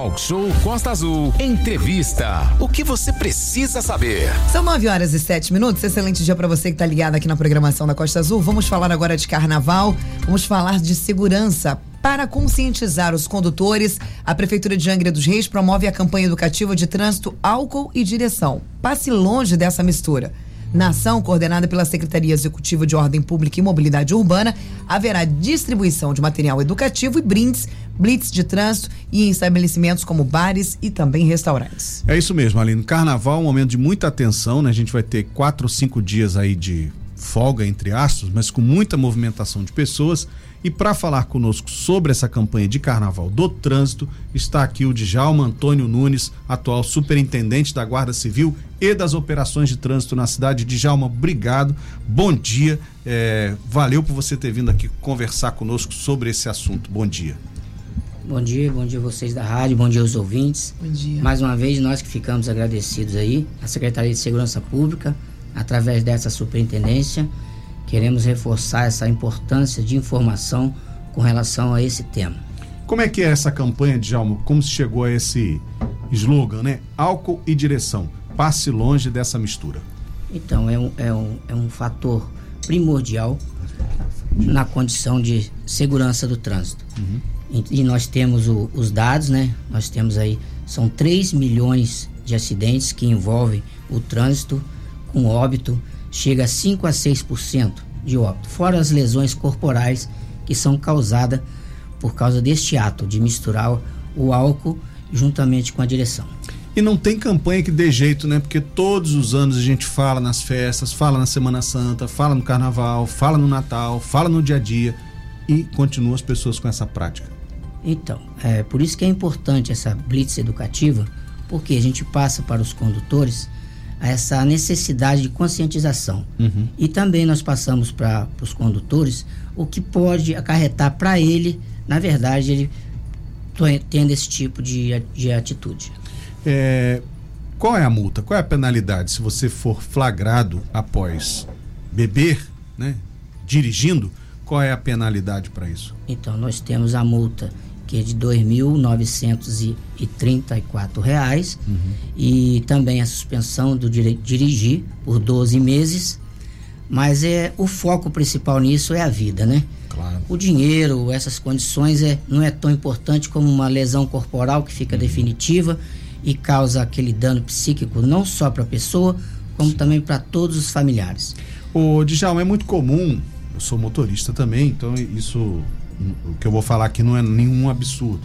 Talk Show Costa Azul. Entrevista. O que você precisa saber? São 9 horas e 7 minutos. Excelente dia para você que está ligado aqui na programação da Costa Azul. Vamos falar agora de carnaval. Vamos falar de segurança. Para conscientizar os condutores, a Prefeitura de Angra dos Reis promove a campanha educativa de trânsito, álcool e direção. Passe longe dessa mistura. Na ação, coordenada pela Secretaria Executiva de Ordem Pública e Mobilidade Urbana, haverá distribuição de material educativo e brindes, blitz de trânsito e em estabelecimentos como bares e também restaurantes. É isso mesmo, Aline. Carnaval é um momento de muita atenção, né? A gente vai ter quatro ou cinco dias aí de folga, entre aspas, mas com muita movimentação de pessoas. E para falar conosco sobre essa campanha de carnaval do trânsito, está aqui o Djalma Antônio Nunes, atual superintendente da Guarda Civil e das operações de trânsito na cidade. Djalma, obrigado, bom dia, é, valeu por você ter vindo aqui conversar conosco sobre esse assunto. Bom dia. Bom dia, bom dia vocês da rádio, bom dia aos ouvintes. Bom dia. Mais uma vez, nós que ficamos agradecidos aí, a Secretaria de Segurança Pública, através dessa superintendência queremos reforçar essa importância de informação com relação a esse tema. Como é que é essa campanha, Djalma? Como se chegou a esse slogan, né? Álcool e direção. Passe longe dessa mistura. Então, é um, é um, é um fator primordial na condição de segurança do trânsito. Uhum. E, e, nós temos o, os dados, né? Nós temos aí, são 3 milhões de acidentes que envolvem o trânsito com óbito chega a 5 a 6% de óbito, fora as lesões corporais que são causadas por causa deste ato de misturar o álcool juntamente com a direção. E não tem campanha que dê jeito, né? Porque todos os anos a gente fala nas festas, fala na Semana Santa, fala no Carnaval, fala no Natal, fala no dia a dia e continua as pessoas com essa prática. Então, é por isso que é importante essa blitz educativa, porque a gente passa para os condutores essa necessidade de conscientização. Uhum. E também nós passamos para os condutores o que pode acarretar para ele, na verdade, ele tendo esse tipo de, de atitude. É, qual é a multa? Qual é a penalidade se você for flagrado após beber, né, dirigindo? Qual é a penalidade para isso? Então, nós temos a multa que é de R$ 2.934 uhum. e também a suspensão do direito de dirigir por 12 meses. Mas é o foco principal nisso é a vida, né? Claro. O dinheiro, essas condições é, não é tão importante como uma lesão corporal que fica uhum. definitiva e causa aquele dano psíquico não só para a pessoa, como Sim. também para todos os familiares. O Djalma, é muito comum, eu sou motorista também, então isso o que eu vou falar aqui não é nenhum absurdo.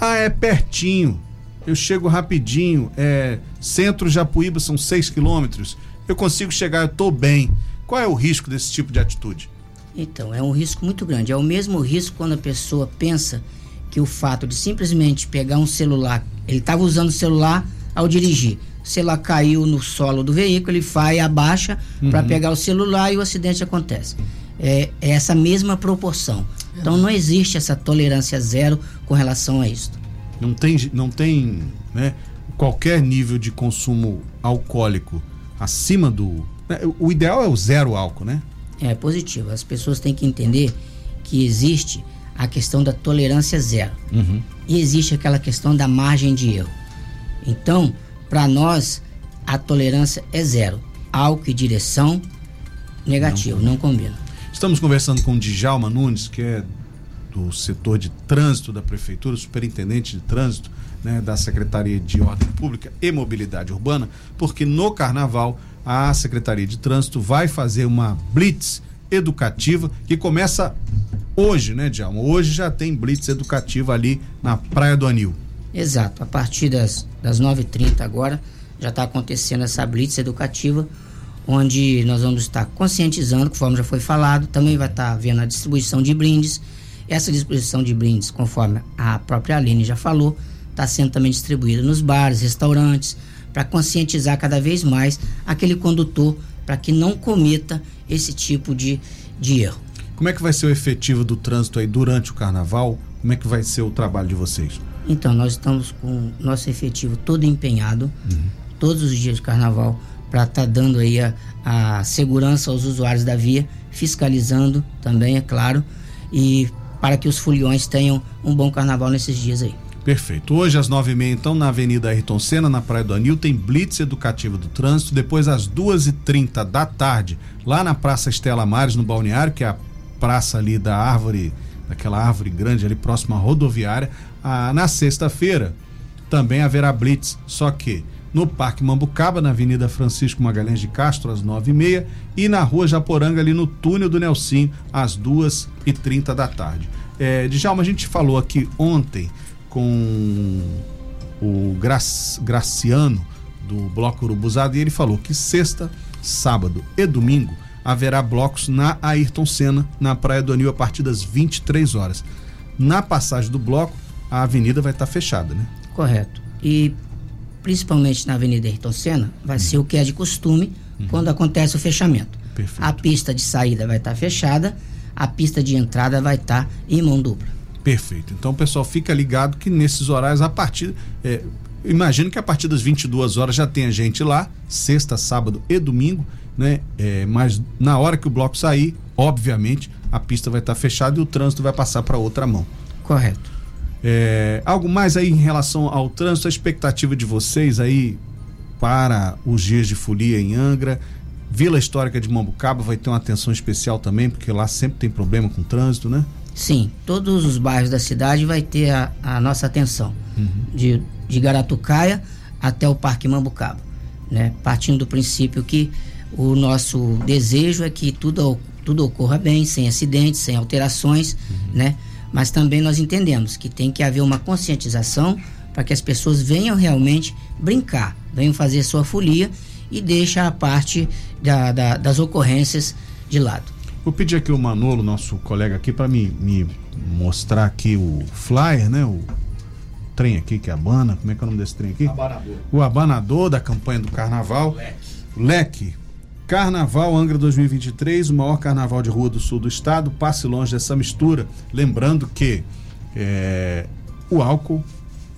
Ah, é pertinho. Eu chego rapidinho. É Centro Japuíba são 6 quilômetros. Eu consigo chegar, eu estou bem. Qual é o risco desse tipo de atitude? Então, é um risco muito grande. É o mesmo risco quando a pessoa pensa que o fato de simplesmente pegar um celular, ele estava usando o celular ao dirigir. O celular caiu no solo do veículo, ele vai, abaixa uhum. para pegar o celular e o acidente acontece. É, é essa mesma proporção. Então não existe essa tolerância zero com relação a isso. Não tem, não tem né, qualquer nível de consumo alcoólico acima do. Né, o ideal é o zero álcool, né? É positivo. As pessoas têm que entender que existe a questão da tolerância zero uhum. e existe aquela questão da margem de erro. Então, para nós, a tolerância é zero. Álcool e direção, negativo, não, não combina. Estamos conversando com Djalma Nunes, que é do setor de trânsito da Prefeitura, superintendente de trânsito né, da Secretaria de Ordem Pública e Mobilidade Urbana, porque no Carnaval a Secretaria de Trânsito vai fazer uma blitz educativa que começa hoje, né, Djalma? Hoje já tem blitz educativa ali na Praia do Anil. Exato, a partir das, das 9h30 agora já está acontecendo essa blitz educativa onde nós vamos estar conscientizando, conforme já foi falado, também vai estar havendo a distribuição de brindes. Essa distribuição de brindes, conforme a própria Aline já falou, está sendo também distribuída nos bares, restaurantes, para conscientizar cada vez mais aquele condutor para que não cometa esse tipo de, de erro. Como é que vai ser o efetivo do trânsito aí durante o carnaval? Como é que vai ser o trabalho de vocês? Então, nós estamos com nosso efetivo todo empenhado, uhum. todos os dias de carnaval, para estar tá dando aí a, a segurança aos usuários da via, fiscalizando também, é claro, e para que os foliões tenham um bom carnaval nesses dias aí. Perfeito. Hoje às nove e meia, então, na Avenida Ayrton Senna, na Praia do Anil, tem Blitz Educativo do Trânsito. Depois, às duas e trinta da tarde, lá na Praça Estela Mares, no Balneário, que é a praça ali da árvore, daquela árvore grande ali próxima à rodoviária. Ah, na sexta-feira, também haverá Blitz, só que no Parque Mambucaba, na Avenida Francisco Magalhães de Castro, às nove e meia, na Rua Japoranga, ali no túnel do Nelsim, às duas e trinta da tarde. É, Djalma, a gente falou aqui ontem com o Graciano do Bloco Urubuzado e ele falou que sexta, sábado e domingo haverá blocos na Ayrton Senna, na Praia do Anil, a partir das 23 horas. Na passagem do bloco, a avenida vai estar fechada, né? Correto. E principalmente na Avenida Ayrton Senna, vai ser o que é de costume uhum. quando acontece o fechamento. Perfeito. A pista de saída vai estar fechada, a pista de entrada vai estar em mão dupla. Perfeito. Então pessoal fica ligado que nesses horários, a partir. É, imagino que a partir das 22 horas já tenha gente lá, sexta, sábado e domingo, né? É, mas na hora que o bloco sair, obviamente, a pista vai estar fechada e o trânsito vai passar para outra mão. Correto. É, algo mais aí em relação ao trânsito, a expectativa de vocês aí para os dias de folia em Angra. Vila Histórica de Mambucaba vai ter uma atenção especial também, porque lá sempre tem problema com trânsito, né? Sim, todos os bairros da cidade vai ter a, a nossa atenção. Uhum. De, de Garatucaia até o Parque Mambucaba. Né? Partindo do princípio que o nosso desejo é que tudo, tudo ocorra bem, sem acidentes, sem alterações, uhum. né? Mas também nós entendemos que tem que haver uma conscientização para que as pessoas venham realmente brincar, venham fazer sua folia e deixem a parte da, da, das ocorrências de lado. Vou pedir aqui o Manolo, nosso colega aqui, para me, me mostrar aqui o flyer, né? O trem aqui que é abana. Como é que é o nome desse trem aqui? Abanador. O abanador da campanha do carnaval. Leque. Leque. Carnaval Angra 2023, o maior carnaval de rua do sul do estado. Passe longe dessa mistura. Lembrando que é, o álcool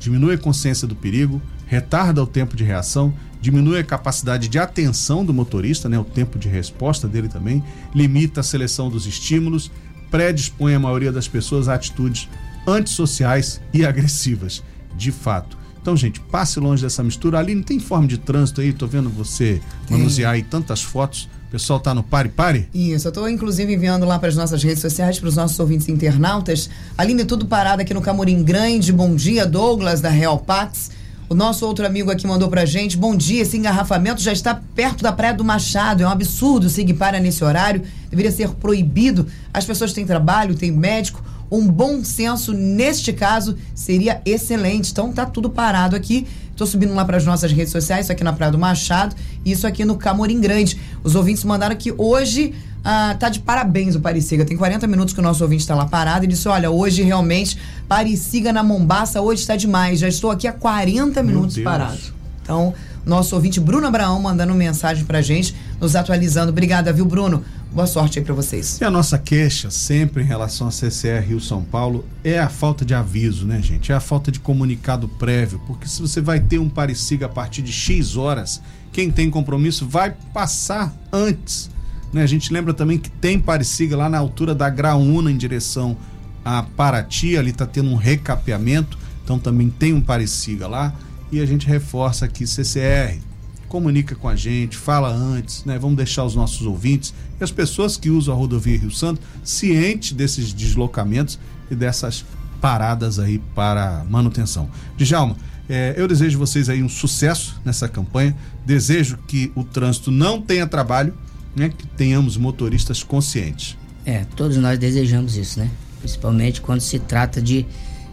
diminui a consciência do perigo, retarda o tempo de reação, diminui a capacidade de atenção do motorista, né, o tempo de resposta dele também, limita a seleção dos estímulos, predispõe a maioria das pessoas a atitudes antissociais e agressivas, de fato. Então, gente, passe longe dessa mistura. Ali não tem forma de trânsito aí, tô vendo você manusear aí tantas fotos. O pessoal tá no pare pare? Isso, eu tô inclusive enviando lá para as nossas redes sociais, para os nossos ouvintes internautas. Aline, tudo parado aqui no Camorim Grande. Bom dia, Douglas, da Real Pax. O nosso outro amigo aqui mandou pra gente: bom dia, esse engarrafamento já está perto da Praia do Machado. É um absurdo seguir para nesse horário. Deveria ser proibido. As pessoas têm trabalho, têm médico. Um bom senso neste caso seria excelente. Então tá tudo parado aqui. Estou subindo lá para as nossas redes sociais, isso aqui na Praia do Machado e isso aqui no Camorim Grande. Os ouvintes mandaram que hoje ah, tá de parabéns o Parisiga. Tem 40 minutos que o nosso ouvinte está lá parado e disse: Olha, hoje realmente, Parisiga na Mombaça, hoje está demais. Já estou aqui há 40 minutos parado. Então, nosso ouvinte Bruno Abraão mandando mensagem pra gente, nos atualizando. Obrigada, viu, Bruno? Boa sorte aí para vocês. E a nossa queixa sempre em relação a CCR Rio São Paulo é a falta de aviso, né, gente? É a falta de comunicado prévio, porque se você vai ter um Parisiga a partir de X horas, quem tem compromisso vai passar antes né? A gente lembra também que tem Pareciga lá na altura da Graúna em direção a Paraty, ali está tendo um recapeamento, então também tem um Pareciga lá. E a gente reforça aqui CCR, comunica com a gente, fala antes, né? Vamos deixar os nossos ouvintes e as pessoas que usam a rodovia Rio Santo cientes desses deslocamentos e dessas paradas aí para manutenção. Djalma, é, eu desejo vocês aí um sucesso nessa campanha, desejo que o trânsito não tenha trabalho, né, que tenhamos motoristas conscientes. É, todos nós desejamos isso, né? Principalmente quando se trata de,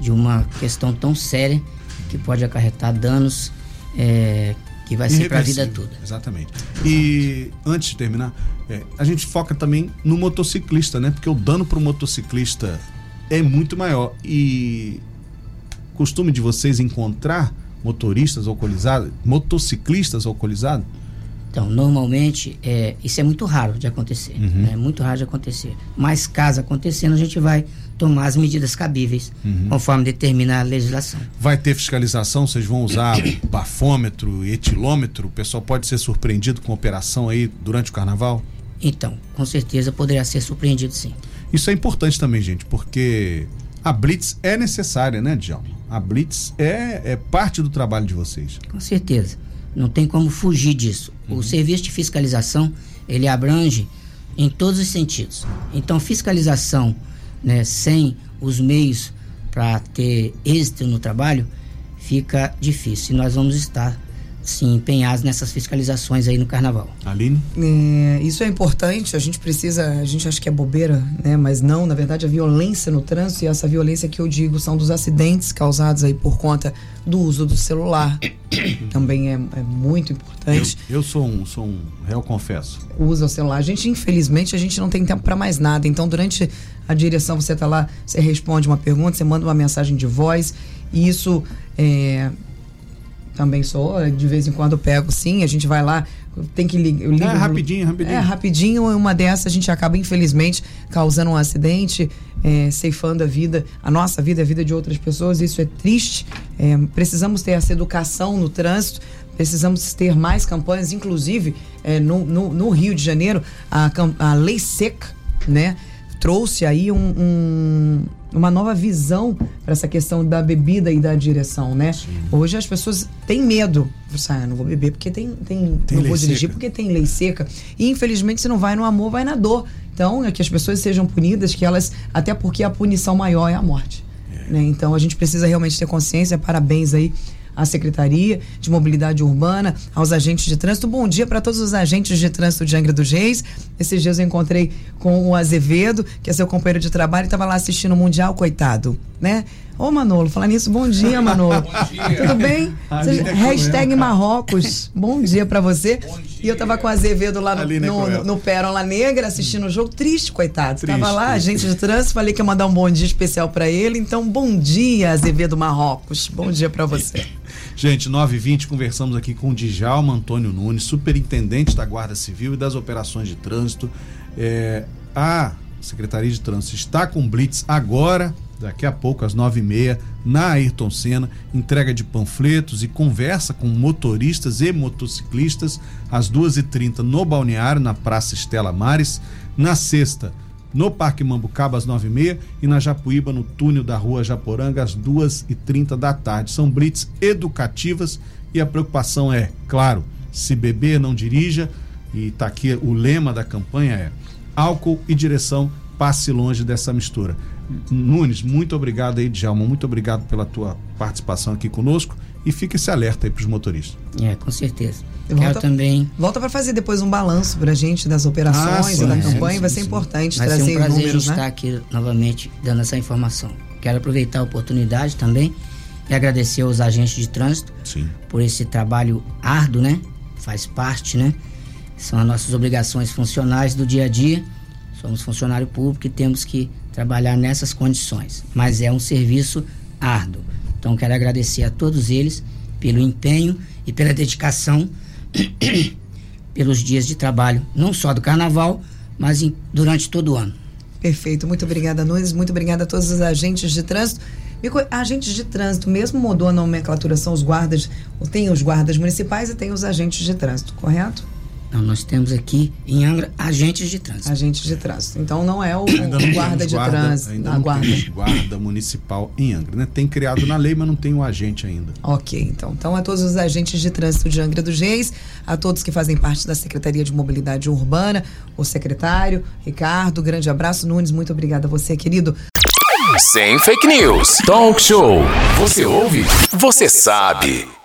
de uma questão tão séria que pode acarretar danos é, que vai ser para a vida toda. Exatamente. E antes de terminar, é, a gente foca também no motociclista, né? Porque o dano para o motociclista é muito maior. E costume de vocês encontrar motoristas alcoolizados, motociclistas alcoolizados? Então, normalmente, é, isso é muito raro de acontecer. Uhum. Né? É muito raro de acontecer. Mas, caso acontecendo, a gente vai tomar as medidas cabíveis, uhum. conforme determina a legislação. Vai ter fiscalização? Vocês vão usar bafômetro, etilômetro? O pessoal pode ser surpreendido com operação aí durante o carnaval? Então, com certeza poderá ser surpreendido sim. Isso é importante também, gente, porque a blitz é necessária, né, Djalma? a Blitz é, é parte do trabalho de vocês. Com certeza. Não tem como fugir disso. Uhum. O serviço de fiscalização, ele abrange em todos os sentidos. Então, fiscalização né, sem os meios para ter êxito no trabalho fica difícil. E nós vamos estar sim empenhados nessas fiscalizações aí no carnaval. Aline? É, isso é importante, a gente precisa, a gente acha que é bobeira, né? Mas não, na verdade, a violência no trânsito e essa violência que eu digo são dos acidentes causados aí por conta do uso do celular. Também é, é muito importante. Eu, eu, sou um, sou um réu confesso. Usa o celular. A gente, infelizmente, a gente não tem tempo para mais nada. Então, durante a direção, você tá lá, você responde uma pergunta, você manda uma mensagem de voz. E isso é, também sou, de vez em quando pego sim, a gente vai lá, tem que ligar. É, rapidinho, rapidinho. É, rapidinho, uma dessas a gente acaba, infelizmente, causando um acidente, é, ceifando a vida, a nossa vida, a vida de outras pessoas, isso é triste. É, precisamos ter essa educação no trânsito, precisamos ter mais campanhas, inclusive é, no, no, no, Rio de Janeiro, a, a lei seca, né? Trouxe aí um, um uma nova visão para essa questão da bebida e da direção, né? Sim. Hoje as pessoas têm medo. Ah, não vou beber porque tem, tem, tem não vou dirigir seca. porque tem lei seca. E infelizmente se não vai no amor, vai na dor. Então, é que as pessoas sejam punidas, que elas até porque a punição maior é a morte. É. Né? Então, a gente precisa realmente ter consciência. Parabéns aí à Secretaria de Mobilidade Urbana, aos agentes de trânsito. Bom dia para todos os agentes de trânsito de Angra dos Reis. Esses dias eu encontrei com o Azevedo, que é seu companheiro de trabalho, e estava lá assistindo o Mundial, coitado, né? Ô Manolo, falar nisso, bom dia, Manolo. bom dia. Tudo bem? Você, hashtag Marrocos. Bom dia para você. E eu tava com o Azevedo lá no, no, no, no Pérola Negra assistindo o jogo. Triste, coitado. Triste, tava lá, triste. agente de trânsito, falei que ia mandar um bom dia especial para ele. Então, bom dia, Azevedo Marrocos. Bom dia para você. Gente, 9h20, conversamos aqui com Djalma Antônio Nunes, superintendente da Guarda Civil e das Operações de Trânsito. É, a Secretaria de Trânsito está com Blitz agora, daqui a pouco, às 9h30, na Ayrton Senna, entrega de panfletos e conversa com motoristas e motociclistas às 2h30 no Balneário, na Praça Estela Mares. Na sexta, no Parque Mambucaba às 9h30 e na Japuíba, no túnel da Rua Japoranga, às 2h30 da tarde. São blitz educativas e a preocupação é, claro, se beber, não dirija. E está aqui o lema da campanha é álcool e direção, passe longe dessa mistura. Nunes, muito obrigado aí, Djalma, muito obrigado pela tua participação aqui conosco e fica esse alerta aí para os motoristas. É, com certeza. Volta, Quero também. Volta para fazer depois um balanço para a gente das operações ah, sim, e da campanha. Sim, vai ser sim, importante vai trazer ser um prazer números, né? estar aqui novamente dando essa informação. Quero aproveitar a oportunidade também e agradecer aos agentes de trânsito por esse trabalho árduo, né? Faz parte, né? São as nossas obrigações funcionais do dia a dia. Somos funcionário público e temos que trabalhar nessas condições. Mas é um serviço árduo. Então quero agradecer a todos eles pelo empenho e pela dedicação pelos dias de trabalho, não só do carnaval, mas em, durante todo o ano. Perfeito, muito obrigada, Nunes, muito obrigada a todos os agentes de trânsito. Agentes de trânsito, mesmo mudou a nomenclatura, são os guardas, tem os guardas municipais e tem os agentes de trânsito, correto? Não, nós temos aqui em Angra agentes de trânsito. Agentes de trânsito. Então não é o, o guarda de guarda, trânsito. Ainda não guarda. guarda municipal em Angra, né? Tem criado na lei, mas não tem o agente ainda. Ok, então. Então a todos os agentes de trânsito de Angra dos Reis, a todos que fazem parte da Secretaria de Mobilidade Urbana, o secretário, Ricardo, grande abraço. Nunes, muito obrigada a você, querido. Sem fake news. Talk show. Você ouve? Você sabe.